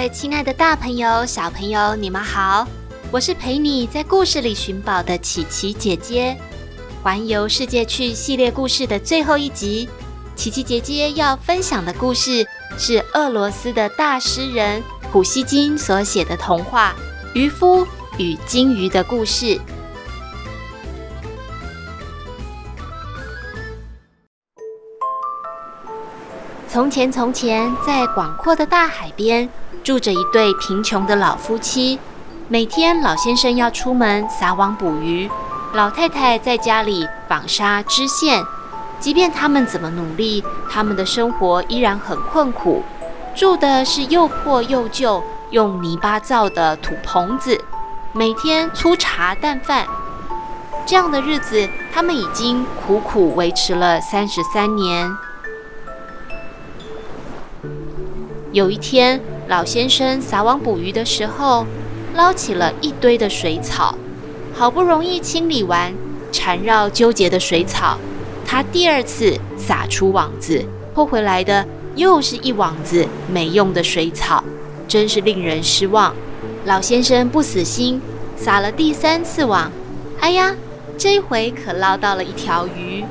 位亲爱的大朋友、小朋友，你们好！我是陪你在故事里寻宝的琪琪姐姐。环游世界趣系列故事的最后一集，琪琪姐姐要分享的故事是俄罗斯的大诗人普希金所写的童话《渔夫与鲸鱼的故事》。从前，从前，在广阔的大海边，住着一对贫穷的老夫妻。每天，老先生要出门撒网捕鱼。老太太在家里纺纱织线，即便他们怎么努力，他们的生活依然很困苦。住的是又破又旧、用泥巴造的土棚子，每天粗茶淡饭。这样的日子，他们已经苦苦维持了三十三年。有一天，老先生撒网捕鱼的时候，捞起了一堆的水草。好不容易清理完缠绕纠结的水草，他第二次撒出网子，拖回来的又是一网子没用的水草，真是令人失望。老先生不死心，撒了第三次网，哎呀，这回可捞到了一条鱼，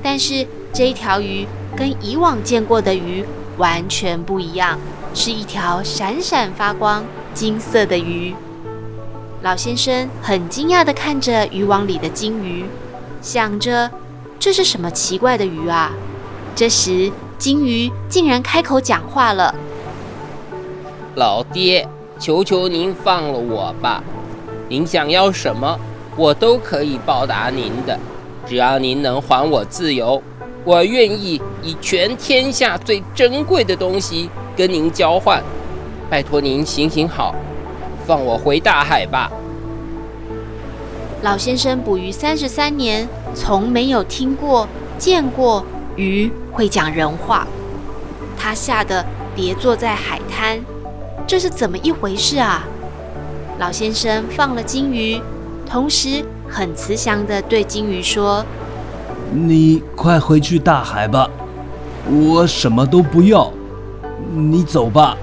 但是这一条鱼跟以往见过的鱼完全不一样，是一条闪闪发光金色的鱼。老先生很惊讶地看着渔网里的金鱼，想着这是什么奇怪的鱼啊？这时，金鱼竟然开口讲话了：“老爹，求求您放了我吧！您想要什么，我都可以报答您的。只要您能还我自由，我愿意以全天下最珍贵的东西跟您交换。拜托您行行好。”放我回大海吧！老先生捕鱼三十三年，从没有听过、见过鱼会讲人话。他吓得跌坐在海滩。这是怎么一回事啊？老先生放了金鱼，同时很慈祥地对金鱼说：“你快回去大海吧，我什么都不要，你走吧。”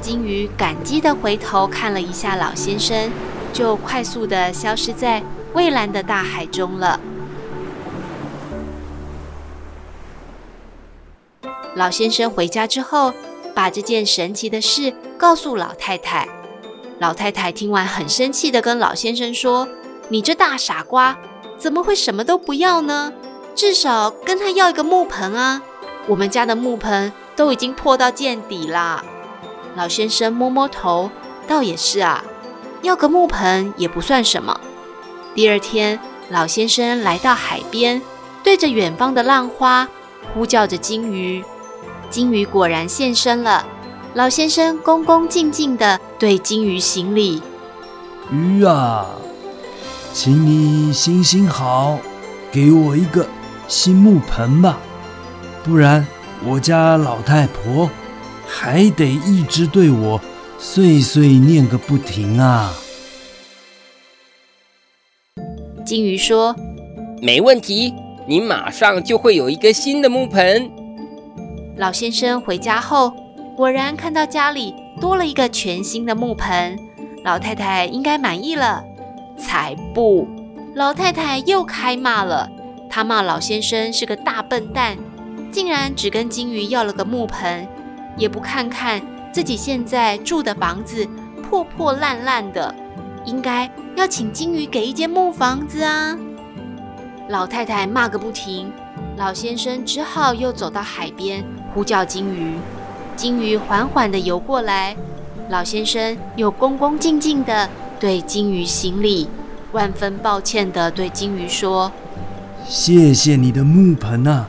金鱼感激地回头看了一下老先生，就快速地消失在蔚蓝的大海中了。老先生回家之后，把这件神奇的事告诉老太太。老太太听完很生气地跟老先生说：“你这大傻瓜，怎么会什么都不要呢？至少跟他要一个木盆啊！我们家的木盆都已经破到见底啦。”老先生摸摸头，倒也是啊，要个木盆也不算什么。第二天，老先生来到海边，对着远方的浪花呼叫着金鱼。金鱼果然现身了。老先生恭恭敬敬地对金鱼行礼：“鱼啊，请你行行好，给我一个新木盆吧，不然我家老太婆。”还得一直对我碎碎念个不停啊！鲸鱼说：“没问题，你马上就会有一个新的木盆。”老先生回家后，果然看到家里多了一个全新的木盆。老太太应该满意了，才不！老太太又开骂了，她骂老先生是个大笨蛋，竟然只跟金鱼要了个木盆。也不看看自己现在住的房子破破烂烂的，应该要请金鱼给一间木房子啊！老太太骂个不停，老先生只好又走到海边呼叫金鱼。金鱼缓缓地游过来，老先生又恭恭敬敬地对金鱼行礼，万分抱歉地对金鱼说：“谢谢你的木盆啊，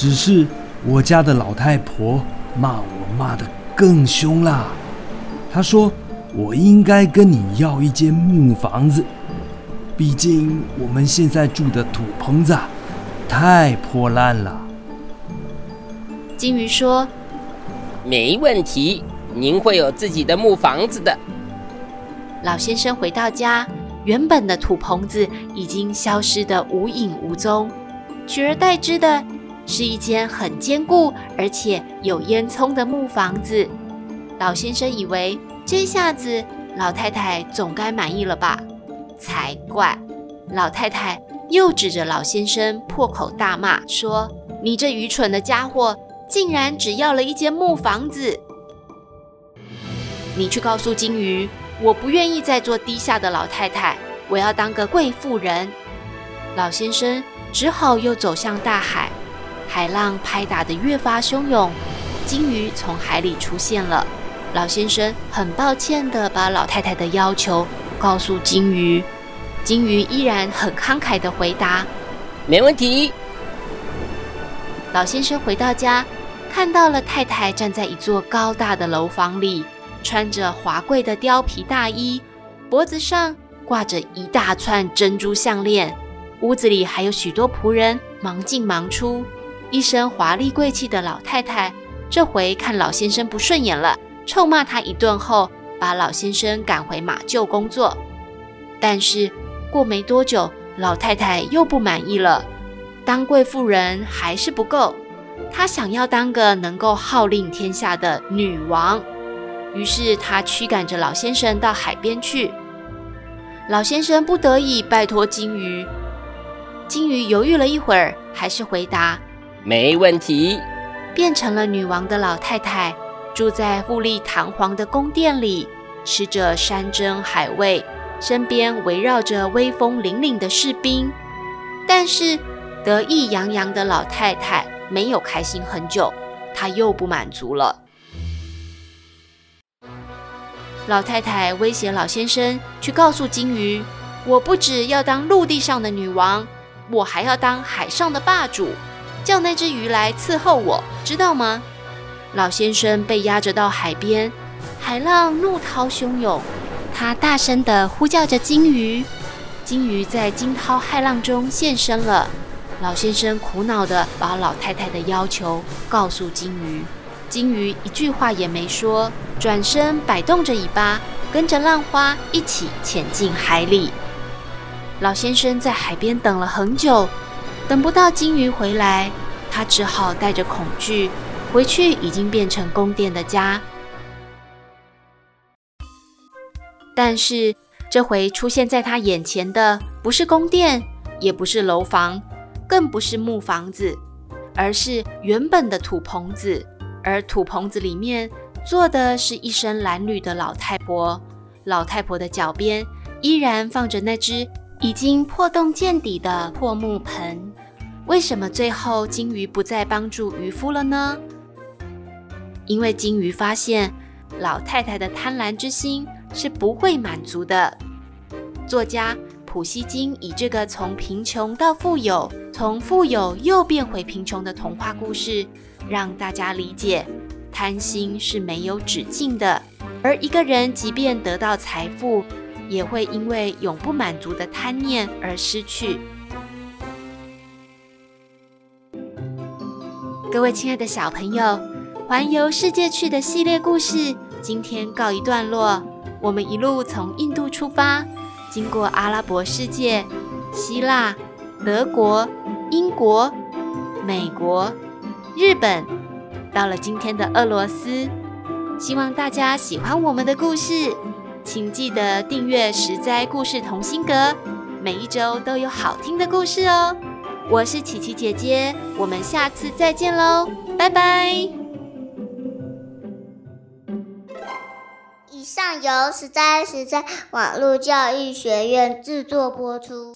只是我家的老太婆。”骂我骂得更凶啦！她说我应该跟你要一间木房子，毕竟我们现在住的土棚子太破烂了。金鱼说：“没问题，您会有自己的木房子的。”老先生回到家，原本的土棚子已经消失得无影无踪，取而代之的是一间很坚固而且有烟囱的木房子。老先生以为这下子老太太总该满意了吧？才怪！老太太又指着老先生破口大骂，说：“你这愚蠢的家伙，竟然只要了一间木房子！你去告诉金鱼。”我不愿意再做低下的老太太，我要当个贵妇人。老先生只好又走向大海，海浪拍打得越发汹涌，金鱼从海里出现了。老先生很抱歉地把老太太的要求告诉金鱼，金鱼依然很慷慨地回答：“没问题。”老先生回到家，看到了太太站在一座高大的楼房里。穿着华贵的貂皮大衣，脖子上挂着一大串珍珠项链，屋子里还有许多仆人忙进忙出。一身华丽贵气的老太太，这回看老先生不顺眼了，臭骂他一顿后，把老先生赶回马厩工作。但是过没多久，老太太又不满意了，当贵妇人还是不够，她想要当个能够号令天下的女王。于是她驱赶着老先生到海边去。老先生不得已拜托金鱼。金鱼犹豫了一会儿，还是回答：“没问题。”变成了女王的老太太，住在富丽堂皇的宫殿里，吃着山珍海味，身边围绕着威风凛凛的士兵。但是得意洋洋的老太太没有开心很久，她又不满足了。老太太威胁老先生去告诉金鱼：“我不只要当陆地上的女王，我还要当海上的霸主，叫那只鱼来伺候我，知道吗？”老先生被押着到海边，海浪怒涛汹涌，他大声地呼叫着金鱼，金鱼在惊涛骇浪中现身了。老先生苦恼地把老太太的要求告诉金鱼。金鱼一句话也没说，转身摆动着尾巴，跟着浪花一起潜进海里。老先生在海边等了很久，等不到金鱼回来，他只好带着恐惧回去已经变成宫殿的家。但是这回出现在他眼前的不是宫殿，也不是楼房，更不是木房子，而是原本的土棚子。而土棚子里面坐的是一身褴褛的老太婆，老太婆的脚边依然放着那只已经破洞见底的破木盆。为什么最后金鱼不再帮助渔夫了呢？因为金鱼发现老太太的贪婪之心是不会满足的。作家普希金以这个从贫穷到富有，从富有又变回贫穷的童话故事。让大家理解，贪心是没有止境的，而一个人即便得到财富，也会因为永不满足的贪念而失去。各位亲爱的小朋友，环游世界去的系列故事今天告一段落。我们一路从印度出发，经过阿拉伯世界、希腊、德国、英国、美国。日本到了今天的俄罗斯，希望大家喜欢我们的故事，请记得订阅实在故事同心阁，每一周都有好听的故事哦。我是琪琪姐姐，我们下次再见喽，拜拜。以上由实在实在网络教育学院制作播出。